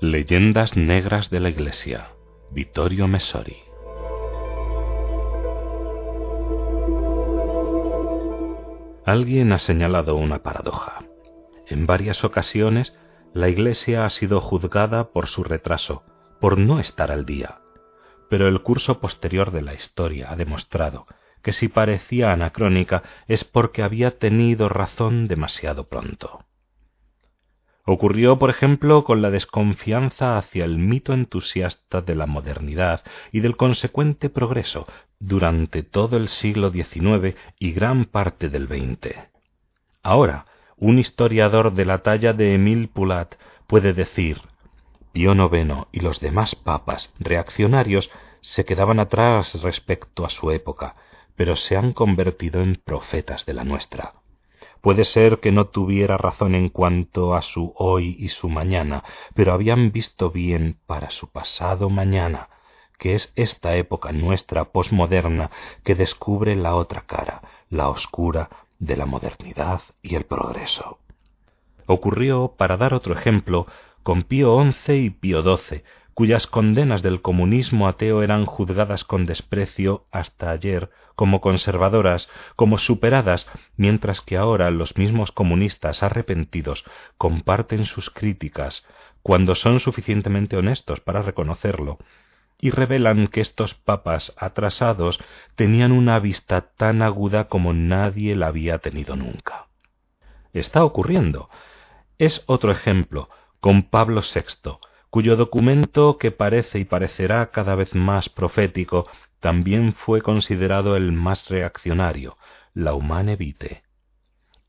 Leyendas Negras de la Iglesia, Vittorio Messori. Alguien ha señalado una paradoja. En varias ocasiones, la Iglesia ha sido juzgada por su retraso, por no estar al día. Pero el curso posterior de la historia ha demostrado que si parecía anacrónica es porque había tenido razón demasiado pronto. Ocurrió, por ejemplo, con la desconfianza hacia el mito entusiasta de la modernidad y del consecuente progreso durante todo el siglo XIX y gran parte del XX. Ahora, un historiador de la talla de Emile Poulat puede decir Pío IX y los demás papas reaccionarios se quedaban atrás respecto a su época, pero se han convertido en profetas de la nuestra. Puede ser que no tuviera razón en cuanto a su hoy y su mañana, pero habían visto bien para su pasado mañana, que es esta época nuestra posmoderna que descubre la otra cara, la oscura de la modernidad y el progreso. Ocurrió, para dar otro ejemplo, con Pío XI y Pío XII, cuyas condenas del comunismo ateo eran juzgadas con desprecio hasta ayer como conservadoras, como superadas, mientras que ahora los mismos comunistas arrepentidos comparten sus críticas cuando son suficientemente honestos para reconocerlo, y revelan que estos papas atrasados tenían una vista tan aguda como nadie la había tenido nunca. Está ocurriendo. Es otro ejemplo, con Pablo VI, cuyo documento, que parece y parecerá cada vez más profético, también fue considerado el más reaccionario, la Humane Vitae.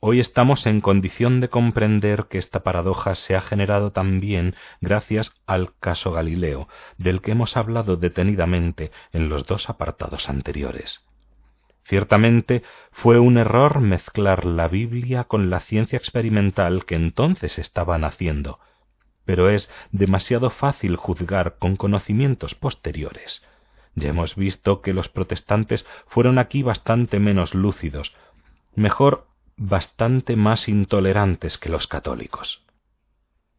Hoy estamos en condición de comprender que esta paradoja se ha generado también gracias al caso Galileo, del que hemos hablado detenidamente en los dos apartados anteriores. Ciertamente fue un error mezclar la Biblia con la ciencia experimental que entonces estaban haciendo, pero es demasiado fácil juzgar con conocimientos posteriores. Ya hemos visto que los protestantes fueron aquí bastante menos lúcidos, mejor bastante más intolerantes que los católicos.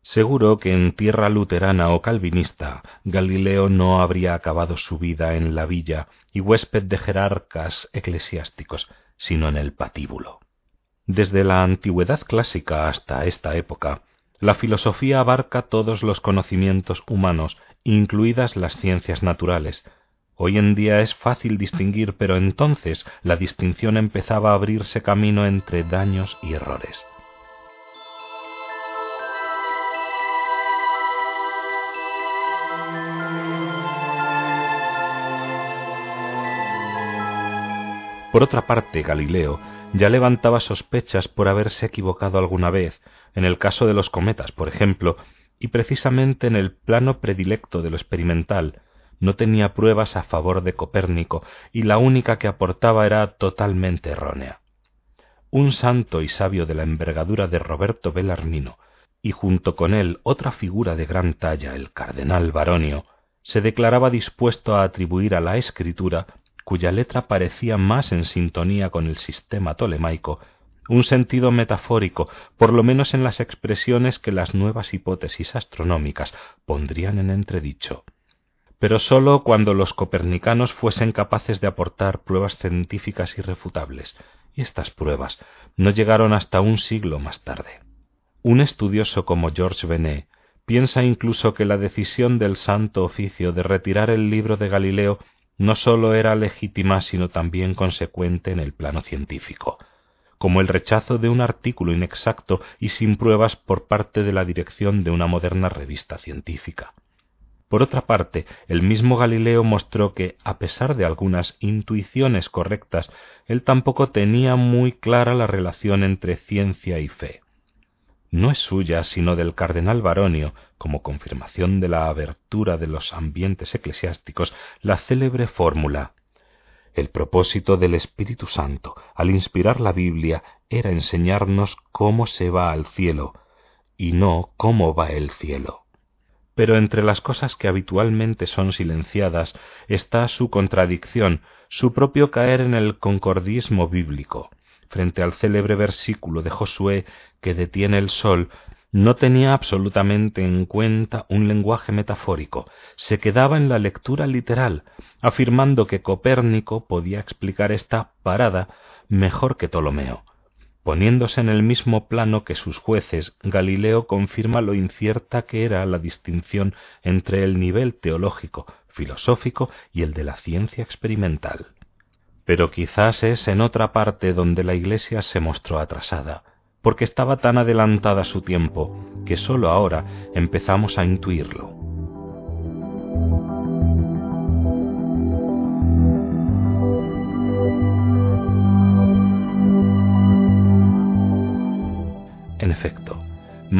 Seguro que en tierra luterana o calvinista Galileo no habría acabado su vida en la villa y huésped de jerarcas eclesiásticos, sino en el patíbulo. Desde la antigüedad clásica hasta esta época, la filosofía abarca todos los conocimientos humanos, incluidas las ciencias naturales. Hoy en día es fácil distinguir, pero entonces la distinción empezaba a abrirse camino entre daños y errores. Por otra parte, Galileo ya levantaba sospechas por haberse equivocado alguna vez, en el caso de los cometas, por ejemplo, y precisamente en el plano predilecto de lo experimental, no tenía pruebas a favor de Copérnico y la única que aportaba era totalmente errónea. Un santo y sabio de la envergadura de Roberto Bellarmino, y junto con él otra figura de gran talla, el cardenal Baronio, se declaraba dispuesto a atribuir a la escritura, cuya letra parecía más en sintonía con el sistema tolemaico, un sentido metafórico, por lo menos en las expresiones que las nuevas hipótesis astronómicas pondrían en entredicho, pero sólo cuando los copernicanos fuesen capaces de aportar pruebas científicas irrefutables, y estas pruebas no llegaron hasta un siglo más tarde. Un estudioso como George Benet piensa incluso que la decisión del Santo Oficio de retirar el libro de Galileo no sólo era legítima, sino también consecuente en el plano científico como el rechazo de un artículo inexacto y sin pruebas por parte de la dirección de una moderna revista científica. Por otra parte, el mismo Galileo mostró que, a pesar de algunas intuiciones correctas, él tampoco tenía muy clara la relación entre ciencia y fe. No es suya, sino del cardenal Baronio, como confirmación de la abertura de los ambientes eclesiásticos, la célebre fórmula el propósito del Espíritu Santo al inspirar la Biblia era enseñarnos cómo se va al cielo y no cómo va el cielo. Pero entre las cosas que habitualmente son silenciadas está su contradicción, su propio caer en el concordismo bíblico, frente al célebre versículo de Josué que detiene el sol no tenía absolutamente en cuenta un lenguaje metafórico, se quedaba en la lectura literal, afirmando que Copérnico podía explicar esta parada mejor que Ptolomeo. Poniéndose en el mismo plano que sus jueces, Galileo confirma lo incierta que era la distinción entre el nivel teológico, filosófico y el de la ciencia experimental. Pero quizás es en otra parte donde la Iglesia se mostró atrasada, porque estaba tan adelantada su tiempo que sólo ahora empezamos a intuirlo.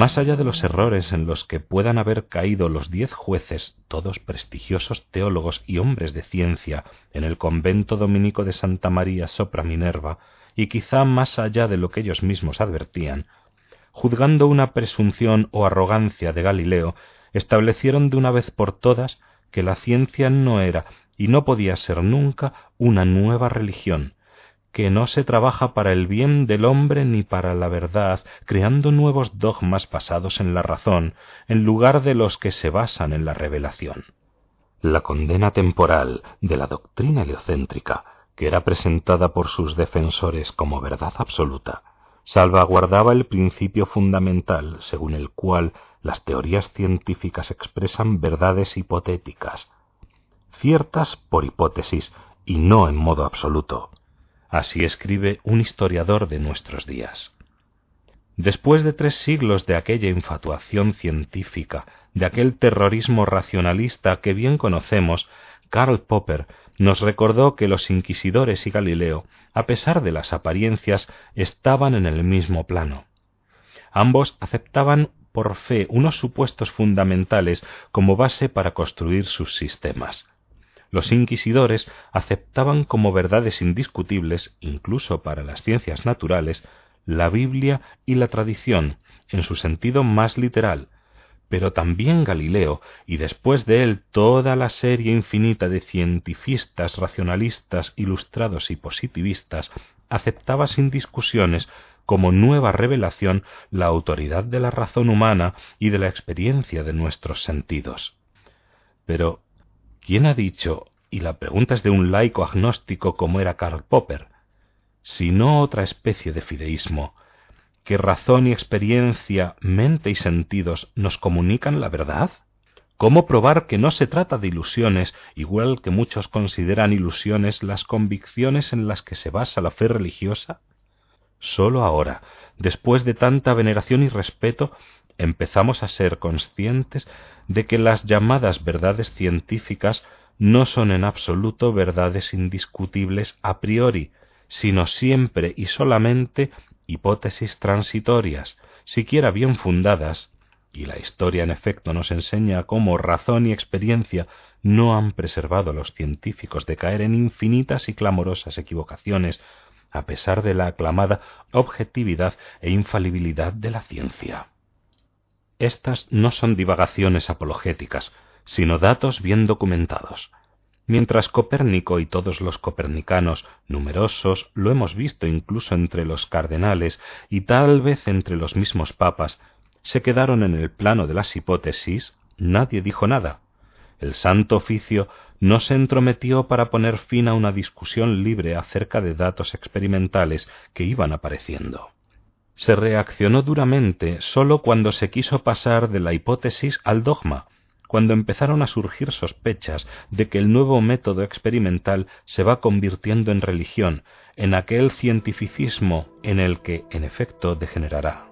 Más allá de los errores en los que puedan haber caído los diez jueces, todos prestigiosos teólogos y hombres de ciencia, en el convento dominico de Santa María sopra Minerva, y quizá más allá de lo que ellos mismos advertían, juzgando una presunción o arrogancia de Galileo, establecieron de una vez por todas que la ciencia no era y no podía ser nunca una nueva religión, que no se trabaja para el bien del hombre ni para la verdad, creando nuevos dogmas basados en la razón, en lugar de los que se basan en la revelación. La condena temporal de la doctrina heliocéntrica que era presentada por sus defensores como verdad absoluta, salvaguardaba el principio fundamental según el cual las teorías científicas expresan verdades hipotéticas, ciertas por hipótesis y no en modo absoluto. Así escribe un historiador de nuestros días. Después de tres siglos de aquella infatuación científica, de aquel terrorismo racionalista que bien conocemos, Karl Popper nos recordó que los inquisidores y Galileo, a pesar de las apariencias, estaban en el mismo plano. Ambos aceptaban por fe unos supuestos fundamentales como base para construir sus sistemas. Los inquisidores aceptaban como verdades indiscutibles, incluso para las ciencias naturales, la Biblia y la tradición, en su sentido más literal, pero también Galileo, y después de él toda la serie infinita de cientifistas, racionalistas, ilustrados y positivistas, aceptaba sin discusiones como nueva revelación la autoridad de la razón humana y de la experiencia de nuestros sentidos. Pero, ¿quién ha dicho, y la pregunta es de un laico agnóstico como era Karl Popper, si no otra especie de fideísmo, que razón y experiencia, mente y sentidos nos comunican la verdad? ¿Cómo probar que no se trata de ilusiones, igual que muchos consideran ilusiones las convicciones en las que se basa la fe religiosa? Sólo ahora, después de tanta veneración y respeto, empezamos a ser conscientes de que las llamadas verdades científicas no son en absoluto verdades indiscutibles a priori, sino siempre y solamente hipótesis transitorias, siquiera bien fundadas, y la historia en efecto nos enseña cómo razón y experiencia no han preservado a los científicos de caer en infinitas y clamorosas equivocaciones, a pesar de la aclamada objetividad e infalibilidad de la ciencia. Estas no son divagaciones apologéticas, sino datos bien documentados. Mientras Copérnico y todos los copernicanos, numerosos, lo hemos visto incluso entre los cardenales y tal vez entre los mismos papas, se quedaron en el plano de las hipótesis, nadie dijo nada. El Santo Oficio no se entrometió para poner fin a una discusión libre acerca de datos experimentales que iban apareciendo. Se reaccionó duramente sólo cuando se quiso pasar de la hipótesis al dogma, cuando empezaron a surgir sospechas de que el nuevo método experimental se va convirtiendo en religión, en aquel cientificismo en el que, en efecto, degenerará.